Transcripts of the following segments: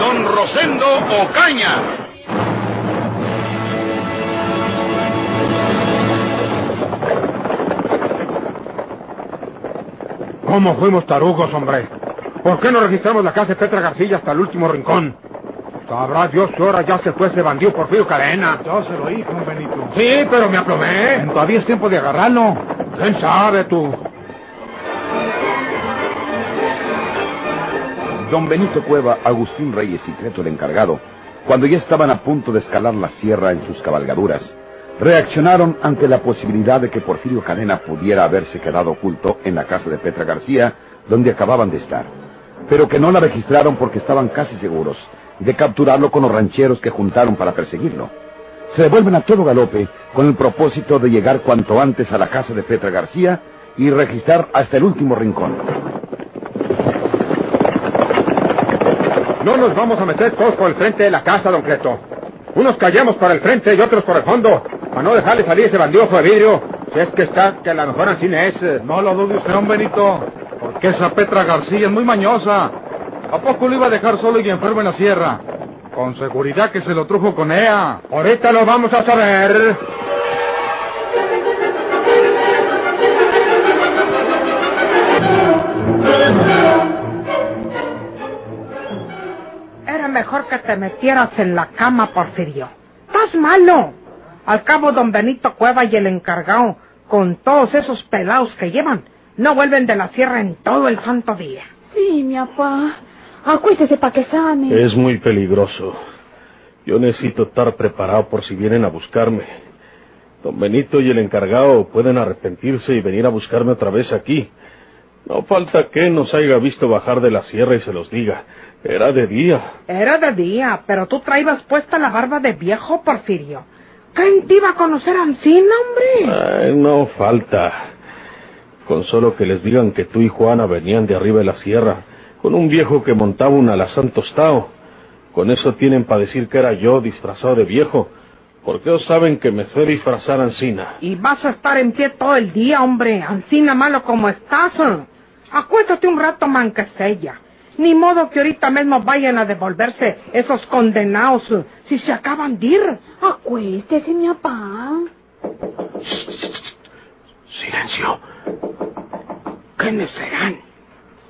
Don Rosendo Ocaña. ¿Cómo fuimos tarugos, hombre? ¿Por qué no registramos la casa de Petra García hasta el último rincón? Sabrá Dios que ahora ya se fue ese bandido Porfirio Cadena. Yo se lo hice, don Benito. Sí, pero me aplomé. Todavía es tiempo de agarrarlo. ¿Quién sabe tú? Don Benito Cueva, Agustín Reyes y Creto el encargado, cuando ya estaban a punto de escalar la sierra en sus cabalgaduras, reaccionaron ante la posibilidad de que Porfirio Cadena pudiera haberse quedado oculto en la casa de Petra García, donde acababan de estar, pero que no la registraron porque estaban casi seguros de capturarlo con los rancheros que juntaron para perseguirlo. Se devuelven a todo galope con el propósito de llegar cuanto antes a la casa de Petra García y registrar hasta el último rincón. No nos vamos a meter todos por el frente de la casa, don Creto. Unos callamos para el frente y otros por el fondo, para no dejarle salir ese bandido de vidrio. Si es que está, que a lo mejor así es. No lo dude usted, don Benito. Porque esa Petra García es muy mañosa. ¿A poco lo iba a dejar solo y enfermo en la sierra? Con seguridad que se lo trujo con ella. Ahorita lo vamos a saber. Mejor que te metieras en la cama, Porfirio. Estás malo. Al cabo, don Benito Cueva y el encargado, con todos esos pelados que llevan, no vuelven de la sierra en todo el santo día. Sí, mi papá. Acuéstese para que sane. Es muy peligroso. Yo necesito estar preparado por si vienen a buscarme. Don Benito y el encargado pueden arrepentirse y venir a buscarme otra vez aquí. No falta que nos haya visto bajar de la sierra y se los diga. Era de día. Era de día, pero tú traías puesta la barba de viejo, Porfirio. ¿Quién te iba a conocer a Ancina, hombre? Ay, no falta. Con solo que les digan que tú y Juana venían de arriba de la sierra, con un viejo que montaba un alazán tostado. Con eso tienen para decir que era yo disfrazado de viejo. Porque ellos saben que me sé disfrazar Ancina. Y vas a estar en pie todo el día, hombre. Ancina malo como estás. Acuéstate un rato, manquesella. Ni modo que ahorita mismo vayan a devolverse esos condenados si se acaban de ir. Acuéstese, mi papá. Silencio. ¿Quiénes serán?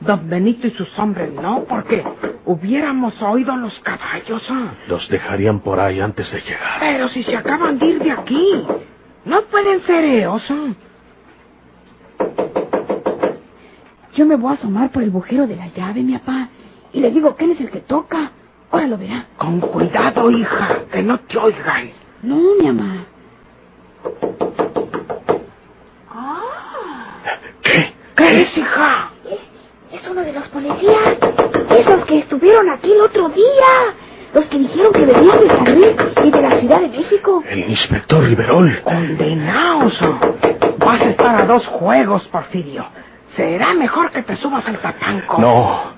Don Benito y sus hombres, no, porque hubiéramos oído los caballos. ¿ah? Los dejarían por ahí antes de llegar. Pero si se acaban de ir de aquí, no pueden ser ellos. ¿ah? Yo me voy a asomar por el bujero de la llave, mi papá, y le digo quién es el que toca. Ahora lo verá. Con cuidado, hija, que no te oigan. No, mi mamá. ¿Qué? ¿Qué es, hija? Es, es uno de los policías. Esos que estuvieron aquí el otro día. Los que dijeron que venían de San Luis y de la Ciudad de México. El inspector Riverol. Condenaos. Vas a estar a dos juegos, Porfirio. Será mejor que te subas al tapanco. No.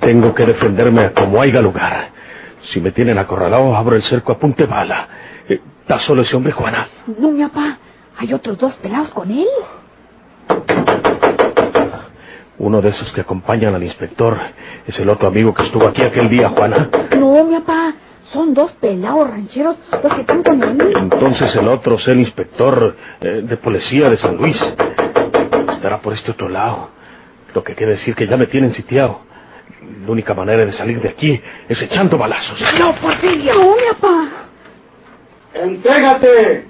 Tengo que defenderme como haya lugar. Si me tienen acorralado, abro el cerco a punte bala. Eh, ¿Está solo ese hombre, Juana? No, mi papá. Hay otros dos pelados con él. Uno de esos que acompañan al inspector es el otro amigo que estuvo aquí aquel día, Juana. No, mi papá. Son dos pelados rancheros los que están con él. Entonces el otro es el inspector eh, de policía de San Luis. Estará por este otro lado. Lo que quiere decir que ya me tienen sitiado. La única manera de salir de aquí es echando balazos. No, Porfirio. No, mi papá. ¡Entrégate!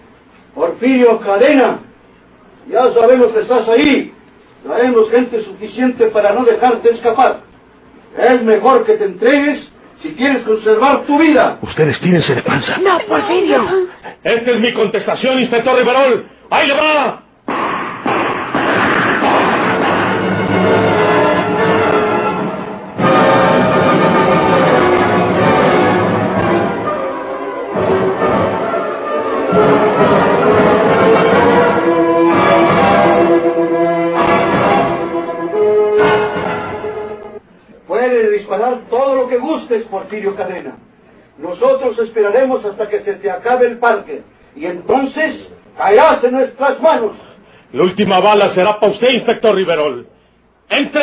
Porfirio Cadena. Ya sabemos que estás ahí. Traemos gente suficiente para no dejarte escapar. Es mejor que te entregues si quieres conservar tu vida. Ustedes tírense de panza. No, Porfirio. Esta es mi contestación, inspector Riverol. ¡Ahí le va! Gustes, Porfirio Cadena. Nosotros esperaremos hasta que se te acabe el parque. Y entonces caerás en nuestras manos. La última bala será para usted, inspector Riverol. ¡Entre!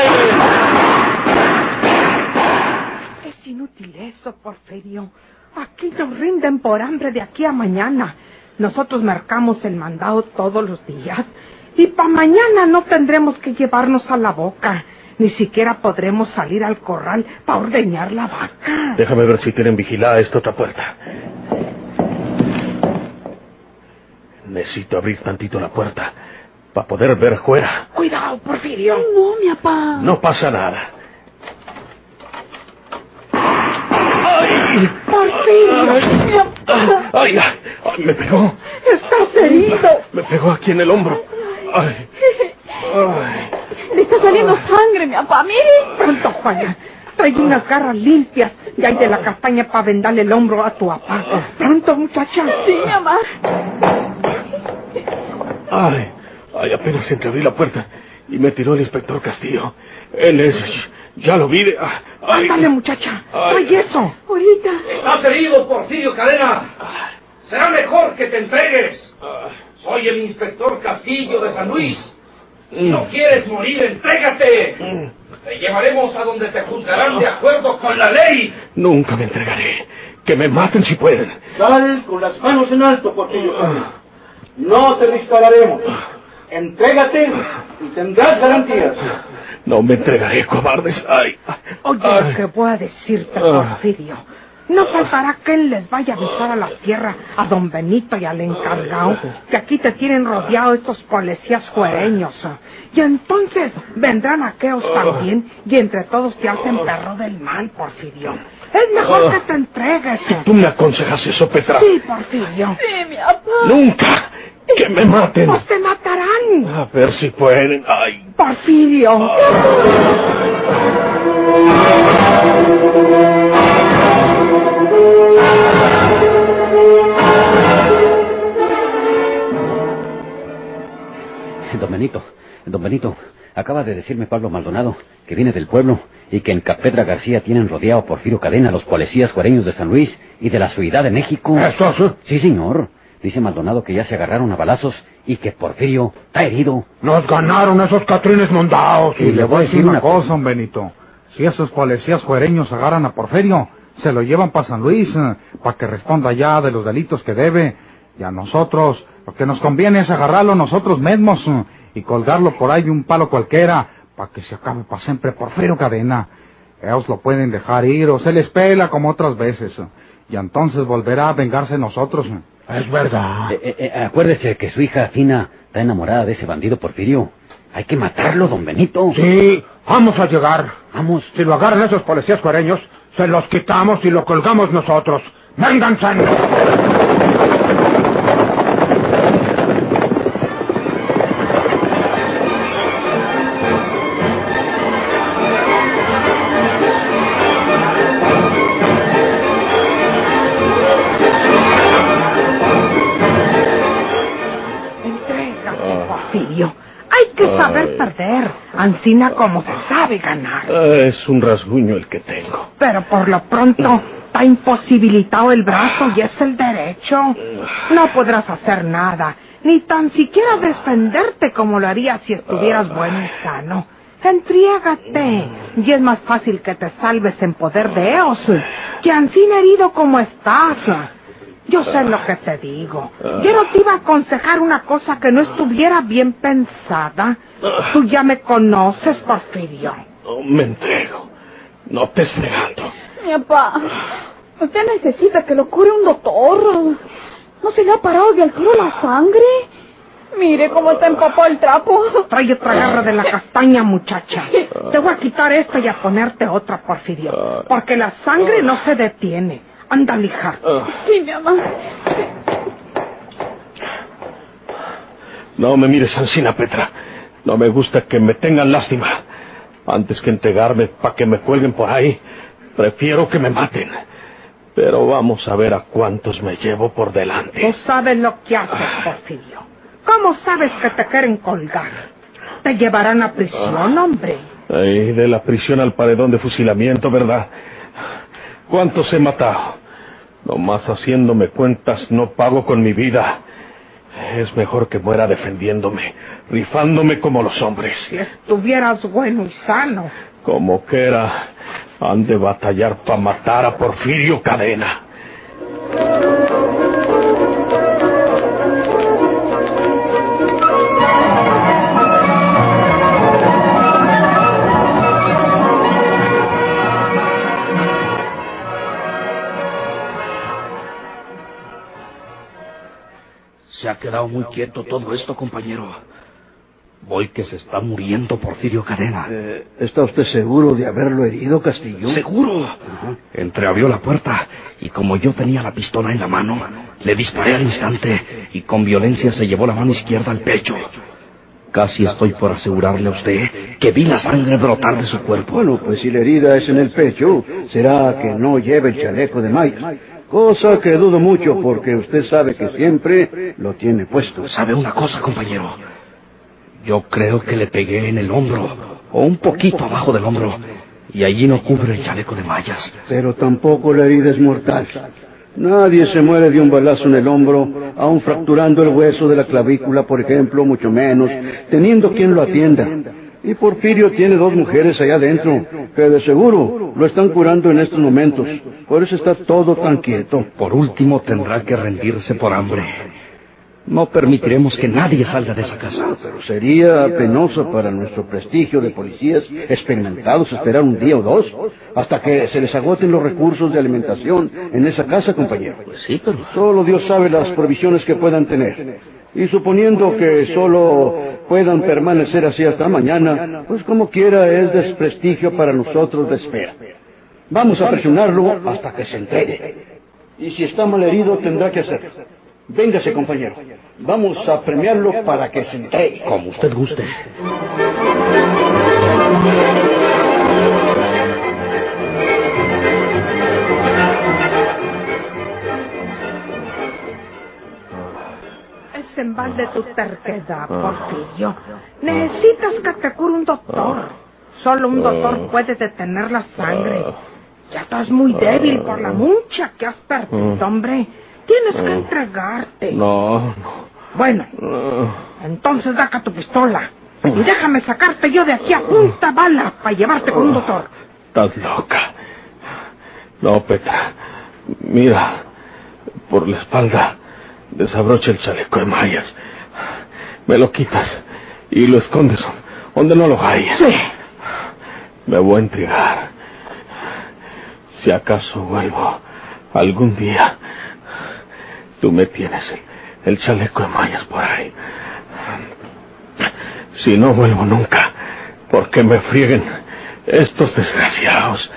Es inútil eso, Porfirio. Aquí nos rinden por hambre de aquí a mañana. Nosotros marcamos el mandado todos los días. Y para mañana no tendremos que llevarnos a la boca. Ni siquiera podremos salir al corral para ordeñar la vaca. Déjame ver si tienen vigilada esta otra puerta. Necesito abrir tantito la puerta para poder ver fuera. Cuidado, Porfirio. No, mi papá. No pasa nada. Porfirio. Mi papá. ¡Ay! ay, ay, me pegó! Estás herido. Me pegó aquí en el hombro. ¡Ay! ¡Ay! Le está saliendo sangre, mi papá. Mire. Pronto, Juana. Trae unas garras limpias y hay de la castaña para vendarle el hombro a tu papá. Pronto, muchacha. Sí, mi mamá. ¡Ay! ¡Ay! Apenas entreabrí la puerta y me tiró el inspector Castillo. Él es. Ya lo vi. de- ah, ¡Ay! Ándale, muchacha. Ay. Trae eso. Ahorita. ¿Estás herido, Porfirio Cadena? Será mejor que te entregues. Soy el inspector Castillo de San Luis. Si no quieres morir, entrégate. Te llevaremos a donde te juzgarán de acuerdo con la ley. Nunca me entregaré. Que me maten si pueden. Sal con las manos en alto, Porfirio Cadena. No te dispararemos. Entrégate y tendrás garantías. No me entregaré, cobardes. ¡Ay! Oye, Ay. lo que voy a decirte, Ah. Porfirio. No faltará quien les vaya a avisar a la tierra, a don Benito y al encargado, que aquí te tienen rodeado estos policías juereños. Y entonces vendrán aquellos también y entre todos te hacen perro del mal, Porfirio. Es mejor que te entregues. ¿Tú me aconsejas eso, Petra? Sí, Porfirio. Sí, mi papá. ¡Nunca! ¡Que me maten! Pues te matarán. A ver si pueden. ¡Ay! Porfirio. Don Benito, don Benito, acaba de decirme Pablo Maldonado que viene del pueblo y que en Capedra García tienen rodeado a Porfirio Cadena los policías juareños de San Luis y de la Ciudad de México. ¿Eso sí? Sí, señor. Dice Maldonado que ya se agarraron a balazos y que Porfirio está herido. Nos ganaron esos catrines mondados. Y le voy a decir una cosa, don Benito. Si esos policías juereños agarran a Porfirio, se lo llevan para San Luis, para que responda ya de los delitos que debe. Y a nosotros, lo que nos conviene es agarrarlo nosotros mismos eh, y colgarlo por ahí de un palo cualquiera, para que se acabe para siempre Porfirio Cadena. Ellos lo pueden dejar ir o se les pela como otras veces. eh, Y entonces volverá a vengarse nosotros. eh. Es verdad. Eh, eh, eh, acuérdese que su hija Fina está enamorada de ese bandido Porfirio. Hay que matarlo, don Benito. Sí, vamos a llegar. Vamos. Si lo agarran esos policías cuareños, se los quitamos y lo colgamos nosotros. ¡Vénganse! Ancina como se sabe ganar. Ah, es un rasguño el que tengo. Pero por lo pronto está imposibilitado el brazo y es el derecho. No podrás hacer nada, ni tan siquiera defenderte como lo harías si estuvieras bueno y sano. Entriégate, y es más fácil que te salves en poder de ellos que Ancina herido como estás. Yo sé lo que te digo. Yo no te iba a aconsejar una cosa que no estuviera bien pensada. Tú ya me conoces, Porfirio. No me entrego. No te fregando. Mi papá. Usted necesita que lo cure un doctor. ¿No se le ha parado de al tiro la sangre? Mire cómo está empapado el trapo. Trae otra garra de la castaña, muchacha. Te voy a quitar esta y a ponerte otra, Porfirio. Porque la sangre no se detiene. Anda, lija. Sí, mi mamá. No me mires, Ancina Petra. No me gusta que me tengan lástima. Antes que entregarme para que me cuelguen por ahí, prefiero que me maten. Pero vamos a ver a cuántos me llevo por Tú delante. sabes lo que haces, Porfirio. ¿Cómo sabes que te quieren colgar? Te llevarán a prisión, hombre. Ay, de la prisión al paredón de fusilamiento, ¿verdad? ¿Cuántos he matado? Nomás haciéndome cuentas no pago con mi vida. Es mejor que muera defendiéndome, rifándome como los hombres. Si estuvieras bueno y sano. Como que era, han de batallar para matar a Porfirio Cadena. Se ha quedado muy quieto todo esto, compañero. Voy que se está muriendo Porfirio Cadena. Eh, ¿Está usted seguro de haberlo herido, Castillo? ¿Seguro? Entreabrió la puerta y como yo tenía la pistola en la mano, le disparé al instante y con violencia se llevó la mano izquierda al pecho. Casi estoy por asegurarle a usted que vi la sangre brotar de su cuerpo. Bueno, pues si la herida es en el pecho, será que no lleva el chaleco de Maya. Cosa que dudo mucho porque usted sabe que siempre lo tiene puesto. ¿Sabe una cosa, compañero? Yo creo que le pegué en el hombro, o un poquito abajo del hombro, y allí no cubre el chaleco de mallas. Pero tampoco la herida es mortal. Nadie se muere de un balazo en el hombro, aun fracturando el hueso de la clavícula, por ejemplo, mucho menos, teniendo quien lo atienda. Y Porfirio tiene dos mujeres allá adentro, que de seguro lo están curando en estos momentos. Por eso está todo tan quieto. Por último, tendrá que rendirse por hambre. No permitiremos que nadie salga de esa casa. Pero sería penoso para nuestro prestigio de policías experimentados esperar un día o dos hasta que se les agoten los recursos de alimentación en esa casa, compañero. Pues sí, pero... Solo Dios sabe las provisiones que puedan tener. Y suponiendo que solo puedan permanecer así hasta mañana, pues como quiera es desprestigio para nosotros de espera. Vamos a presionarlo hasta que se entregue. Y si está mal herido, tendrá que hacerlo. Véngase, compañero. Vamos a premiarlo para que se entregue. Como usted guste. En balde tu terquedad, Porfirio. Necesitas que te cure un doctor. Solo un doctor puede detener la sangre. Ya estás muy débil por la mucha que has perdido, hombre. Tienes que entregarte. No, no. Bueno, entonces daca tu pistola. Y déjame sacarte yo de aquí a punta bala para llevarte con un doctor. Estás loca. No, Petra. Mira, por la espalda desabrocha el chaleco de mallas. Me lo quitas y lo escondes donde no lo hayas. Sí. Me voy a entregar. Si acaso vuelvo algún día, tú me tienes el, el chaleco de mallas por ahí. Si no vuelvo nunca, porque me frieguen estos desgraciados,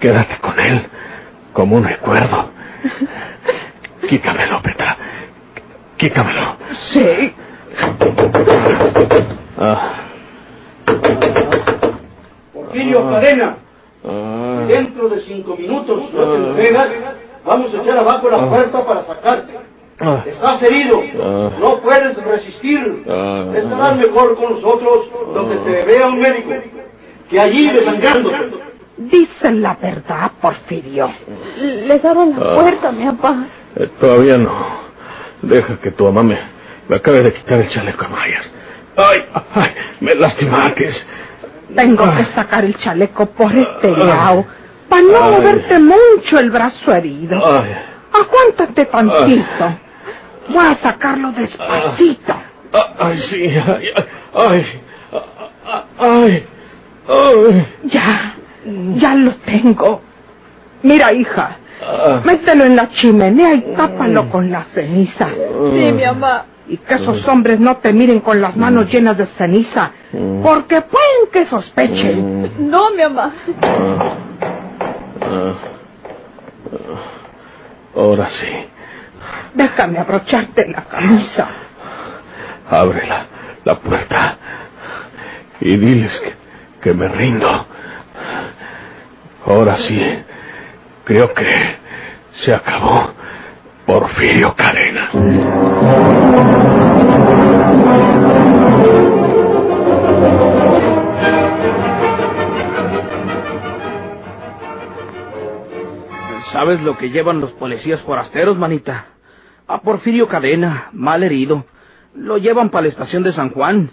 quédate con él como un recuerdo. Quítamelo, Petra. Quítamelo. Sí. Ah, Porfirio Cadena, ah, dentro de cinco minutos no te entregas, vamos a echar abajo la puerta para sacarte. ah, Estás herido, Ah. no puedes resistir. Ah. Estarás mejor con nosotros donde te vea un médico que allí desangrándote. Dicen la verdad, Porfirio. Les abro la Ah. puerta, mi papá. Eh, todavía no. Deja que tu mamá me, me acabe de quitar el chaleco mallas. Ay, ay, me lastimates. Tengo que sacar el chaleco por este lado para no Ay. moverte mucho el brazo herido. Ay, Aguántate tantito. Voy a sacarlo despacito. ah, ay, sí, ay, ay, ay, ay, ay. Ya, ya lo tengo. Mira, hija, Ah, mételo en la chimenea y tápalo con la ceniza. Sí, mi mamá. Y que esos hombres no te miren con las manos llenas de ceniza, porque pueden que sospechen. No, mi mamá. ah, ah. Ahora sí. Déjame abrocharte la camisa. Abre la, la puerta y diles que, que me rindo. Ahora sí, Creo que se acabó Porfirio Cadena. ¿Sabes lo que llevan los policías forasteros, manita? A Porfirio Cadena, mal herido. Lo llevan para la estación de San Juan,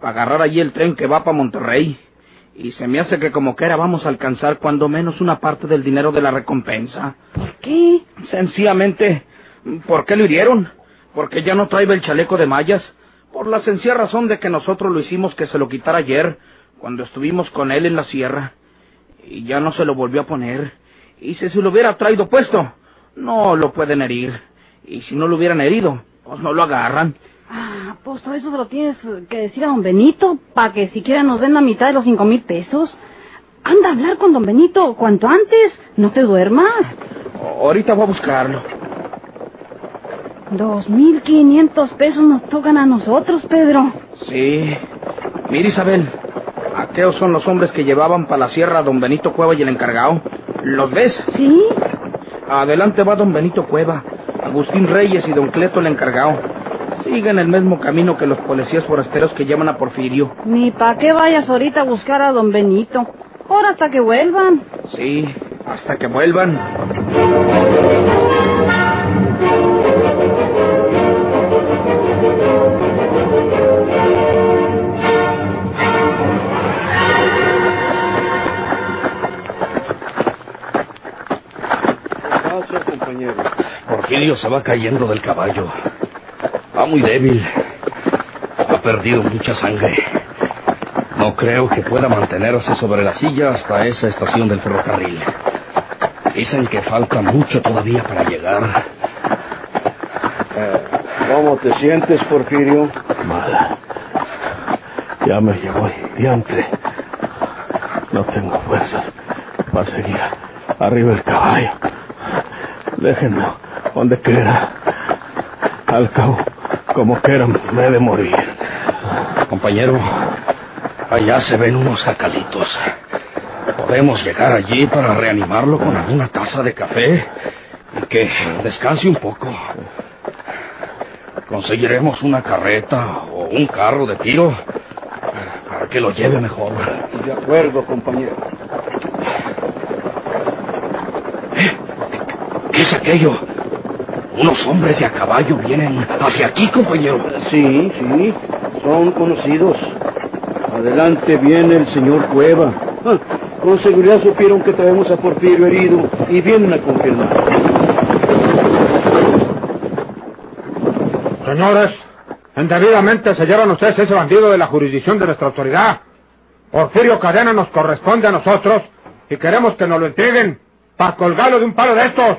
para agarrar allí el tren que va para Monterrey. Y se me hace que como quiera vamos a alcanzar cuando menos una parte del dinero de la recompensa. ¿Por qué? Sencillamente, ¿por qué lo hirieron? Porque ya no trae el chaleco de mallas. Por la sencilla razón de que nosotros lo hicimos que se lo quitara ayer, cuando estuvimos con él en la sierra. Y ya no se lo volvió a poner. Y si se lo hubiera traído puesto, no lo pueden herir. Y si no lo hubieran herido, pues no lo agarran. Todo eso se lo tienes que decir a don Benito, para que siquiera nos den la mitad de los cinco mil pesos. Anda a hablar con don Benito cuanto antes, no te duermas. Ahorita voy a buscarlo. Dos mil quinientos pesos nos tocan a nosotros, Pedro. Sí. Mira, Isabel, aquellos son los hombres que llevaban para la sierra a don Benito Cueva y el encargado. ¿Los ves? ¿Sí? Adelante va don Benito Cueva, Agustín Reyes y don Cleto el encargado. Siguen el mismo camino que los policías forasteros que llaman a Porfirio. Ni para qué vayas ahorita a buscar a don Benito. Ahora hasta que vuelvan. Sí, hasta que vuelvan. Gracias, compañero. Porfirio se va cayendo del caballo. Va muy débil. Ha perdido mucha sangre. No creo que pueda mantenerse sobre la silla hasta esa estación del ferrocarril. Dicen que falta mucho todavía para llegar. Eh, ¿Cómo te sientes, Porfirio? Mal. Ya me llevó el diantre. No tengo fuerzas para seguir arriba del caballo. Déjenme donde quiera. Al cabo, como quiera, me he de morir. Compañero, allá se ven unos jacalitos. Podemos llegar allí para reanimarlo con alguna taza de café y que descanse un poco. Conseguiremos una carreta o un carro de tiro para que lo lleve mejor. De acuerdo, compañero. ¿Qué es aquello? Unos hombres de a caballo vienen hacia aquí, compañero. Sí, sí, son conocidos. Adelante viene el señor Cueva. Ah, con seguridad supieron que traemos a Porfirio herido y vienen a confirmar. Señores, indebidamente se llevan ustedes ese bandido de la jurisdicción de nuestra autoridad. Porfirio Cadena nos corresponde a nosotros y queremos que nos lo entreguen para colgarlo de un palo de estos.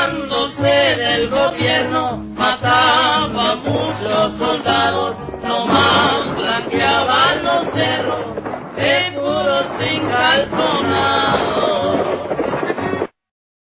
del gobierno,